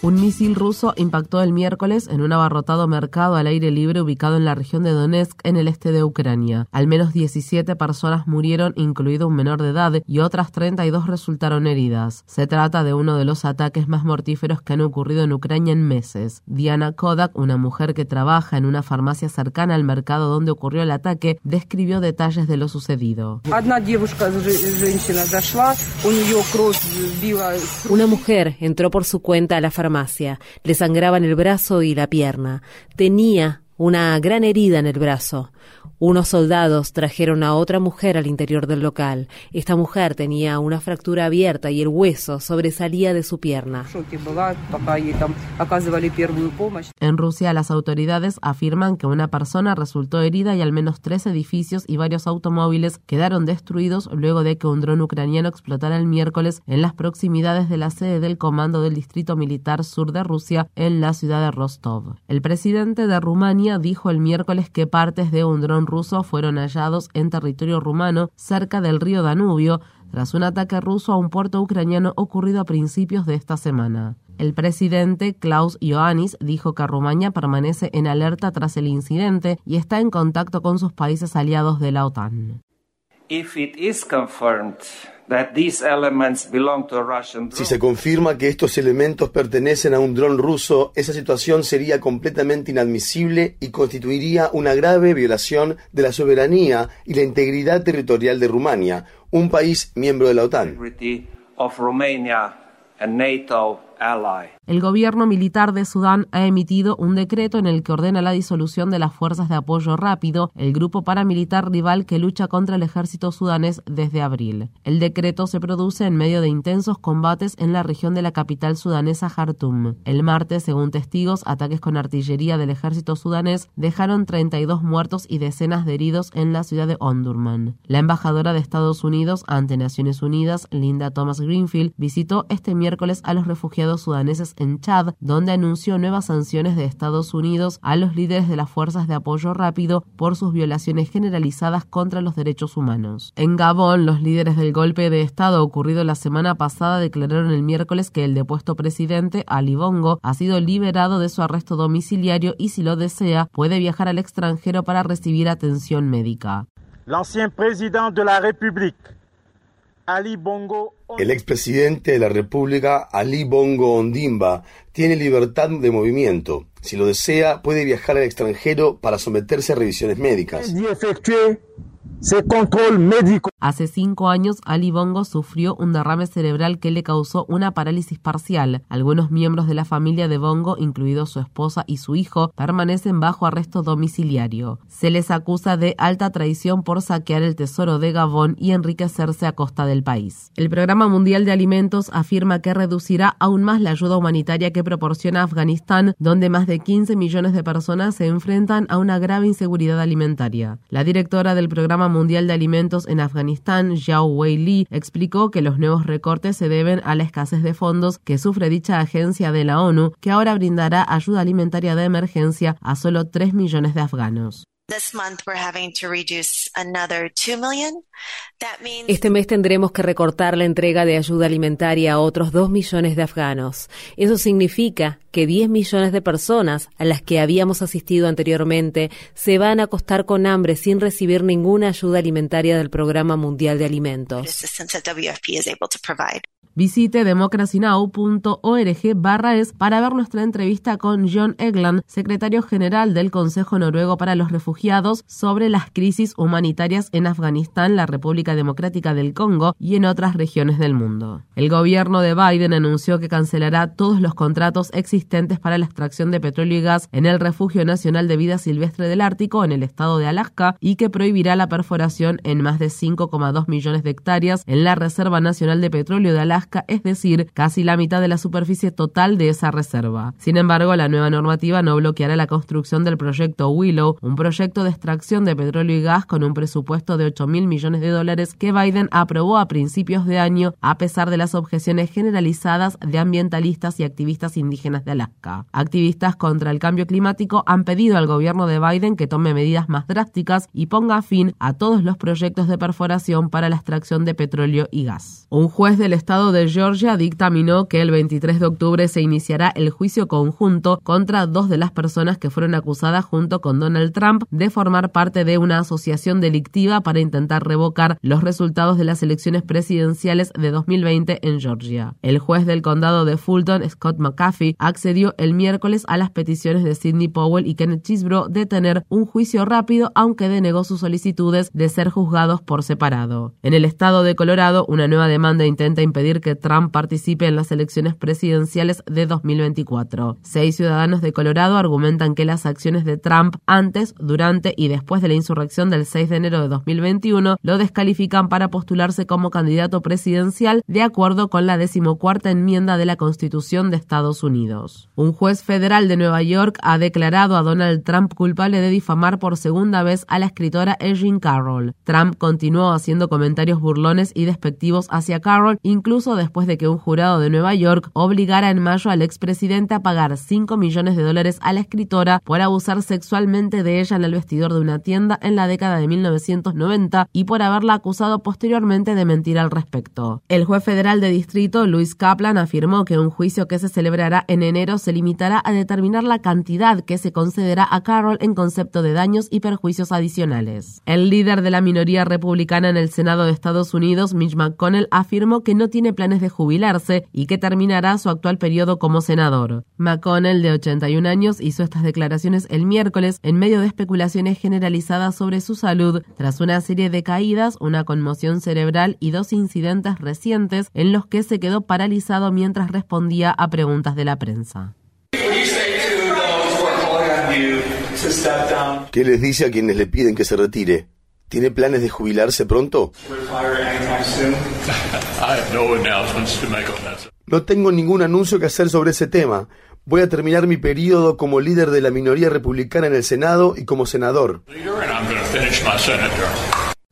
Un misil ruso impactó el miércoles en un abarrotado mercado al aire libre ubicado en la región de Donetsk, en el este de Ucrania. Al menos 17 personas murieron, incluido un menor de edad, y otras 32 resultaron heridas. Se trata de uno de los ataques más mortíferos que han ocurrido en Ucrania en meses. Diana Kodak, una mujer que trabaja en una farmacia cercana al mercado donde ocurrió el ataque, describió detalles de lo sucedido. Una mujer entró por su cuenta a la farmacia le sangraban el brazo y la pierna. Tenía una gran herida en el brazo. Unos soldados trajeron a otra mujer al interior del local. Esta mujer tenía una fractura abierta y el hueso sobresalía de su pierna. En Rusia, las autoridades afirman que una persona resultó herida y al menos tres edificios y varios automóviles quedaron destruidos luego de que un dron ucraniano explotara el miércoles en las proximidades de la sede del Comando del Distrito Militar Sur de Rusia en la ciudad de Rostov. El presidente de Rumania dijo el miércoles que partes de un dron ruso fueron hallados en territorio rumano cerca del río Danubio tras un ataque ruso a un puerto ucraniano ocurrido a principios de esta semana. El presidente Klaus Ioannis dijo que Rumania permanece en alerta tras el incidente y está en contacto con sus países aliados de la OTAN. Si se confirma que estos elementos pertenecen a un dron ruso, esa situación sería completamente inadmisible y constituiría una grave violación de la soberanía y la integridad territorial de Rumania, un país miembro de la OTAN. El gobierno militar de Sudán ha emitido un decreto en el que ordena la disolución de las fuerzas de apoyo rápido, el grupo paramilitar rival que lucha contra el ejército sudanés desde abril. El decreto se produce en medio de intensos combates en la región de la capital sudanesa Jartum. El martes, según testigos, ataques con artillería del ejército sudanés dejaron 32 muertos y decenas de heridos en la ciudad de Ondurman. La embajadora de Estados Unidos ante Naciones Unidas, Linda Thomas Greenfield, visitó este miércoles a los refugiados sudaneses en Chad, donde anunció nuevas sanciones de Estados Unidos a los líderes de las fuerzas de apoyo rápido por sus violaciones generalizadas contra los derechos humanos. En Gabón, los líderes del golpe de Estado ocurrido la semana pasada declararon el miércoles que el depuesto presidente Ali Bongo ha sido liberado de su arresto domiciliario y si lo desea puede viajar al extranjero para recibir atención médica. De la Ali Bongo el expresidente de la República, Ali Bongo Ondimba, tiene libertad de movimiento. Si lo desea, puede viajar al extranjero para someterse a revisiones médicas. Hace cinco años, Ali Bongo sufrió un derrame cerebral que le causó una parálisis parcial. Algunos miembros de la familia de Bongo, incluidos su esposa y su hijo, permanecen bajo arresto domiciliario. Se les acusa de alta traición por saquear el tesoro de Gabón y enriquecerse a costa del país. El Programa Mundial de Alimentos afirma que reducirá aún más la ayuda humanitaria que proporciona Afganistán, donde más de 15 millones de personas se enfrentan a una grave inseguridad alimentaria. La directora del Programa Mundial de Alimentos en Afganistán, Zhao Wei Li, explicó que los nuevos recortes se deben a la escasez de fondos que sufre dicha agencia de la ONU, que ahora brindará ayuda alimentaria de emergencia a solo 3 millones de afganos. Este mes tendremos que recortar la entrega de ayuda alimentaria a otros 2 millones de afganos. Eso significa que 10 millones de personas a las que habíamos asistido anteriormente se van a acostar con hambre sin recibir ninguna ayuda alimentaria del Programa Mundial de Alimentos. Visite democracynow.org barra es para ver nuestra entrevista con John Egland, secretario general del Consejo Noruego para los Refugiados, sobre las crisis humanitarias en Afganistán, la República Democrática del Congo y en otras regiones del mundo. El gobierno de Biden anunció que cancelará todos los contratos existentes para la extracción de petróleo y gas en el Refugio Nacional de Vida Silvestre del Ártico en el estado de Alaska y que prohibirá la perforación en más de 5,2 millones de hectáreas en la Reserva Nacional de Petróleo de Alaska, es decir, casi la mitad de la superficie total de esa reserva. Sin embargo, la nueva normativa no bloqueará la construcción del proyecto Willow, un proyecto de extracción de petróleo y gas con un presupuesto de 8 mil millones de dólares que Biden aprobó a principios de año a pesar de las objeciones generalizadas de ambientalistas y activistas indígenas de Alaska. Activistas contra el cambio climático han pedido al gobierno de Biden que tome medidas más drásticas y ponga fin a todos los proyectos de perforación para la extracción de petróleo y gas. Un juez del estado de Georgia dictaminó que el 23 de octubre se iniciará el juicio conjunto contra dos de las personas que fueron acusadas junto con Donald Trump de formar parte de una asociación delictiva para intentar revocar los resultados de las elecciones presidenciales de 2020 en Georgia. El juez del condado de Fulton, Scott McAfee, accedió el miércoles a las peticiones de Sidney Powell y Kenneth Chisbro de tener un juicio rápido, aunque denegó sus solicitudes de ser juzgados por separado. En el estado de Colorado, una nueva demanda intenta impedir que Trump participe en las elecciones presidenciales de 2024. Seis ciudadanos de Colorado argumentan que las acciones de Trump antes, durante y después de la insurrección del 6 de enero de 2021 lo descalifican para postularse como candidato presidencial de acuerdo con la decimocuarta enmienda de la Constitución de Estados Unidos. Un juez federal de Nueva York ha declarado a Donald Trump culpable de difamar por segunda vez a la escritora Erin Carroll. Trump continuó haciendo comentarios burlones y despectivos hacia Carroll, incluso después de que un jurado de Nueva York obligara en mayo al expresidente a pagar 5 millones de dólares a la escritora por abusar sexualmente de ella en el vestidor de una tienda en la década de 1990 y por haberla acusado posteriormente de mentir al respecto. El juez federal de distrito, Luis Kaplan, afirmó que un juicio que se celebrará en enero se limitará a determinar la cantidad que se concederá a Carroll en concepto de daños y perjuicios adicionales. El líder de la minoría republicana en el Senado de Estados Unidos, Mitch McConnell, afirmó que no tiene planes de jubilarse y que terminará su actual periodo como senador. McConnell, de 81 años, hizo estas declaraciones el miércoles en medio de especulaciones generalizadas sobre su salud tras una serie de caídas, una conmoción cerebral y dos incidentes recientes en los que se quedó paralizado mientras respondía a preguntas de la prensa. ¿Qué les dice a quienes le piden que se retire? ¿Tiene planes de jubilarse pronto? No tengo ningún anuncio que hacer sobre ese tema. Voy a terminar mi periodo como líder de la minoría republicana en el Senado y como senador.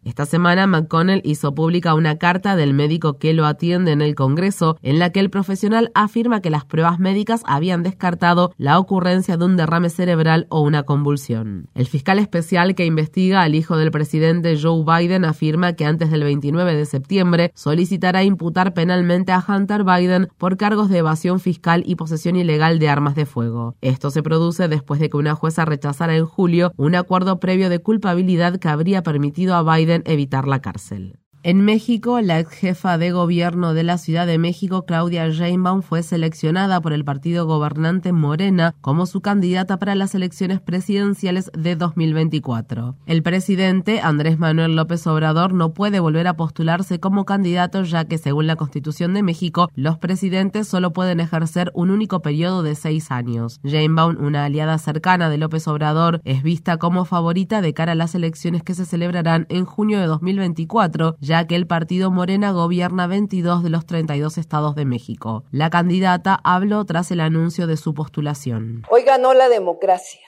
Esta semana McConnell hizo pública una carta del médico que lo atiende en el Congreso en la que el profesional afirma que las pruebas médicas habían descartado la ocurrencia de un derrame cerebral o una convulsión. El fiscal especial que investiga al hijo del presidente Joe Biden afirma que antes del 29 de septiembre solicitará imputar penalmente a Hunter Biden por cargos de evasión fiscal y posesión ilegal de armas de fuego. Esto se produce después de que una jueza rechazara en julio un acuerdo previo de culpabilidad que habría permitido a Biden evitar la cárcel. En México, la ex jefa de gobierno de la Ciudad de México, Claudia Sheinbaum, fue seleccionada por el partido gobernante Morena como su candidata para las elecciones presidenciales de 2024. El presidente, Andrés Manuel López Obrador, no puede volver a postularse como candidato ya que, según la Constitución de México, los presidentes solo pueden ejercer un único periodo de seis años. Sheinbaum, una aliada cercana de López Obrador, es vista como favorita de cara a las elecciones que se celebrarán en junio de 2024, ya que el partido Morena gobierna 22 de los 32 estados de México. La candidata habló tras el anuncio de su postulación. Hoy ganó la democracia.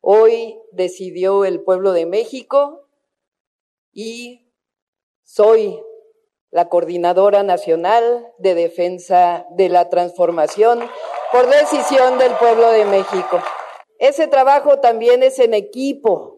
Hoy decidió el pueblo de México y soy la coordinadora nacional de defensa de la transformación por decisión del pueblo de México. Ese trabajo también es en equipo,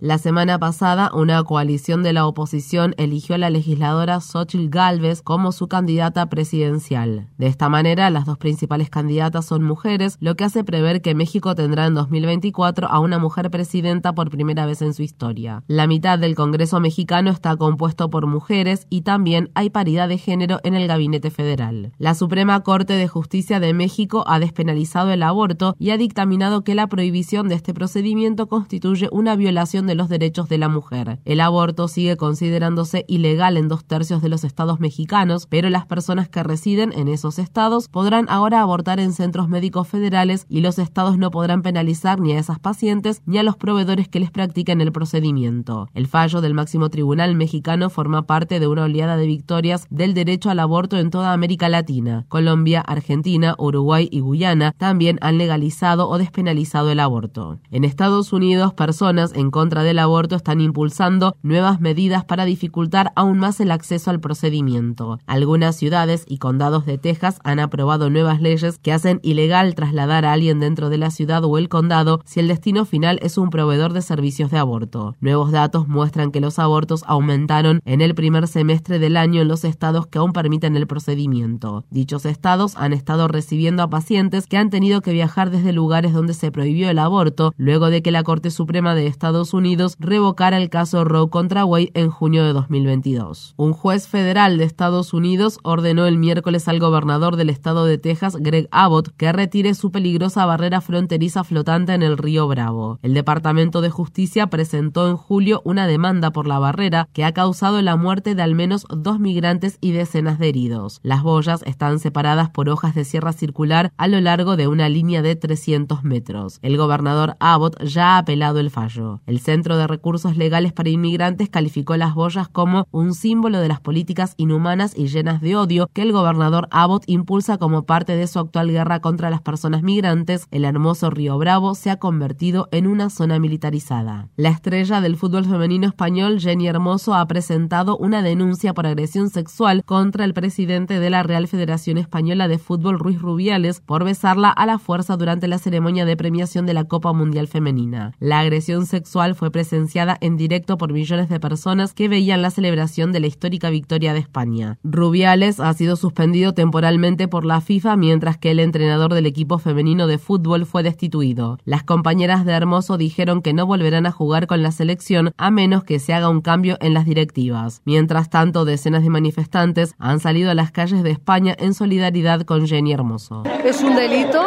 la semana pasada, una coalición de la oposición eligió a la legisladora Xochitl Galvez como su candidata presidencial. De esta manera, las dos principales candidatas son mujeres, lo que hace prever que México tendrá en 2024 a una mujer presidenta por primera vez en su historia. La mitad del Congreso mexicano está compuesto por mujeres y también hay paridad de género en el gabinete federal. La Suprema Corte de Justicia de México ha despenalizado el aborto y ha dictaminado que la prohibición de este procedimiento constituye una violación de los derechos de la mujer. El aborto sigue considerándose ilegal en dos tercios de los estados mexicanos, pero las personas que residen en esos estados podrán ahora abortar en centros médicos federales y los estados no podrán penalizar ni a esas pacientes ni a los proveedores que les practiquen el procedimiento. El fallo del máximo tribunal mexicano forma parte de una oleada de victorias del derecho al aborto en toda América Latina. Colombia, Argentina, Uruguay y Guyana también han legalizado o despenalizado el aborto. En Estados Unidos, personas en contra del aborto están impulsando nuevas medidas para dificultar aún más el acceso al procedimiento. Algunas ciudades y condados de Texas han aprobado nuevas leyes que hacen ilegal trasladar a alguien dentro de la ciudad o el condado si el destino final es un proveedor de servicios de aborto. Nuevos datos muestran que los abortos aumentaron en el primer semestre del año en los estados que aún permiten el procedimiento. Dichos estados han estado recibiendo a pacientes que han tenido que viajar desde lugares donde se prohibió el aborto luego de que la Corte Suprema de Estados Unidos revocara el caso Roe contra Wade en junio de 2022. Un juez federal de Estados Unidos ordenó el miércoles al gobernador del estado de Texas, Greg Abbott, que retire su peligrosa barrera fronteriza flotante en el río Bravo. El Departamento de Justicia presentó en julio una demanda por la barrera que ha causado la muerte de al menos dos migrantes y decenas de heridos. Las boyas están separadas por hojas de sierra circular a lo largo de una línea de 300 metros. El gobernador Abbott ya ha apelado el fallo. El Centro de Recursos Legales para Inmigrantes calificó las boyas como un símbolo de las políticas inhumanas y llenas de odio que el gobernador Abbott impulsa como parte de su actual guerra contra las personas migrantes. El hermoso Río Bravo se ha convertido en una zona militarizada. La estrella del fútbol femenino español, Jenny Hermoso, ha presentado una denuncia por agresión sexual contra el presidente de la Real Federación Española de Fútbol, Ruiz Rubiales, por besarla a la fuerza durante la ceremonia de premiación de la Copa Mundial Femenina. La agresión sexual fue presenciada en directo por millones de personas que veían la celebración de la histórica victoria de España. Rubiales ha sido suspendido temporalmente por la FIFA mientras que el entrenador del equipo femenino de fútbol fue destituido. Las compañeras de Hermoso dijeron que no volverán a jugar con la selección a menos que se haga un cambio en las directivas. Mientras tanto, decenas de manifestantes han salido a las calles de España en solidaridad con Jenny Hermoso. Es un delito,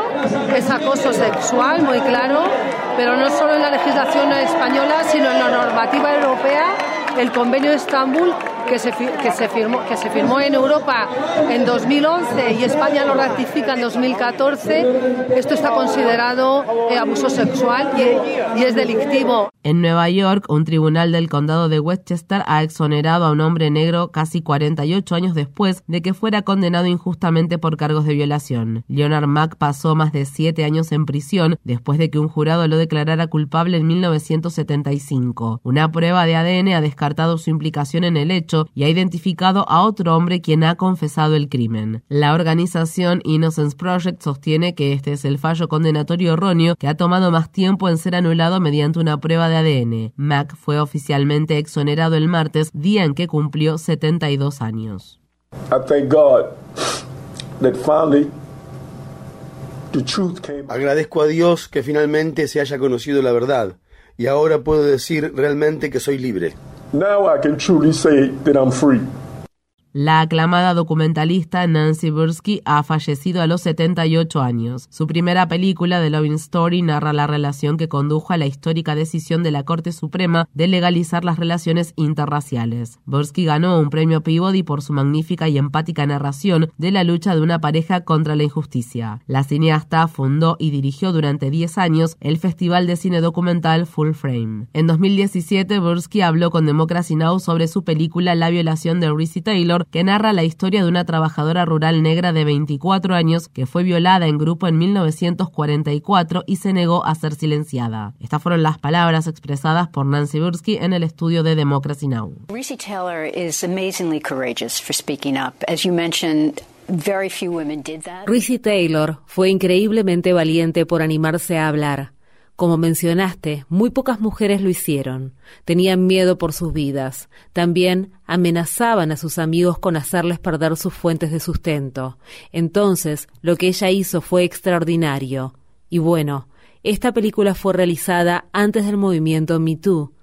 es acoso sexual, muy claro, pero no solo en la legislación española, sino en la normativa europea, el convenio de Estambul que se, que se, firmó, que se firmó en Europa en 2011 y España lo ratifica en 2014, esto está considerado eh, abuso sexual y, es delictivo. En Nueva York, un tribunal del condado de Westchester ha exonerado a un hombre negro casi 48 años después de que fuera condenado injustamente por cargos de violación. Leonard Mack pasó más de siete años en prisión después de que un jurado lo declarara culpable en 1975. Una prueba de ADN ha descartado su implicación en el hecho y ha identificado a otro hombre quien ha confesado el crimen. La organización Innocence Project sostiene que este es el fallo condenatorio erróneo que ha tomado más tiempo en ser anulado mediante una prueba de ADN. Mac fue oficialmente exonerado el martes, día en que cumplió 72 años. Agradezco a Dios que finalmente se haya conocido la verdad y ahora puedo decir realmente que soy libre. Now I can truly say that I'm free. La aclamada documentalista Nancy Bursky ha fallecido a los 78 años. Su primera película, The Loving Story, narra la relación que condujo a la histórica decisión de la Corte Suprema de legalizar las relaciones interraciales. Bursky ganó un premio Peabody por su magnífica y empática narración de la lucha de una pareja contra la injusticia. La cineasta fundó y dirigió durante 10 años el Festival de Cine Documental Full Frame. En 2017, Bursky habló con Democracy Now! sobre su película La violación de Reese Taylor que narra la historia de una trabajadora rural negra de 24 años que fue violada en grupo en 1944 y se negó a ser silenciada. Estas fueron las palabras expresadas por Nancy Bursky en el estudio de Democracy Now! Taylor is amazingly courageous for speaking up. As you mentioned, Taylor fue increíblemente valiente por animarse a hablar. Como mencionaste, muy pocas mujeres lo hicieron. Tenían miedo por sus vidas. También amenazaban a sus amigos con hacerles perder sus fuentes de sustento. Entonces, lo que ella hizo fue extraordinario. Y bueno, esta película fue realizada antes del movimiento Me Too.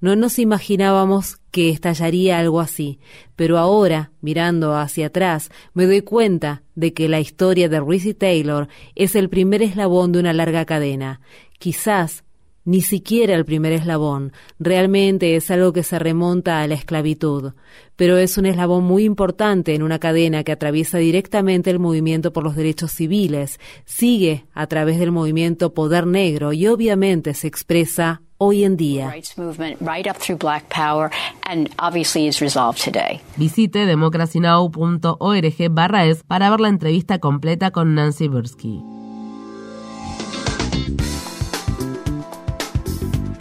No nos imaginábamos que estallaría algo así, pero ahora, mirando hacia atrás, me doy cuenta de que la historia de Reese Taylor es el primer eslabón de una larga cadena. Quizás ni siquiera el primer eslabón. Realmente es algo que se remonta a la esclavitud, pero es un eslabón muy importante en una cadena que atraviesa directamente el movimiento por los derechos civiles, sigue a través del movimiento Poder Negro y obviamente se expresa hoy en día. Visite democracynow.org barra es para ver la entrevista completa con Nancy Bursky.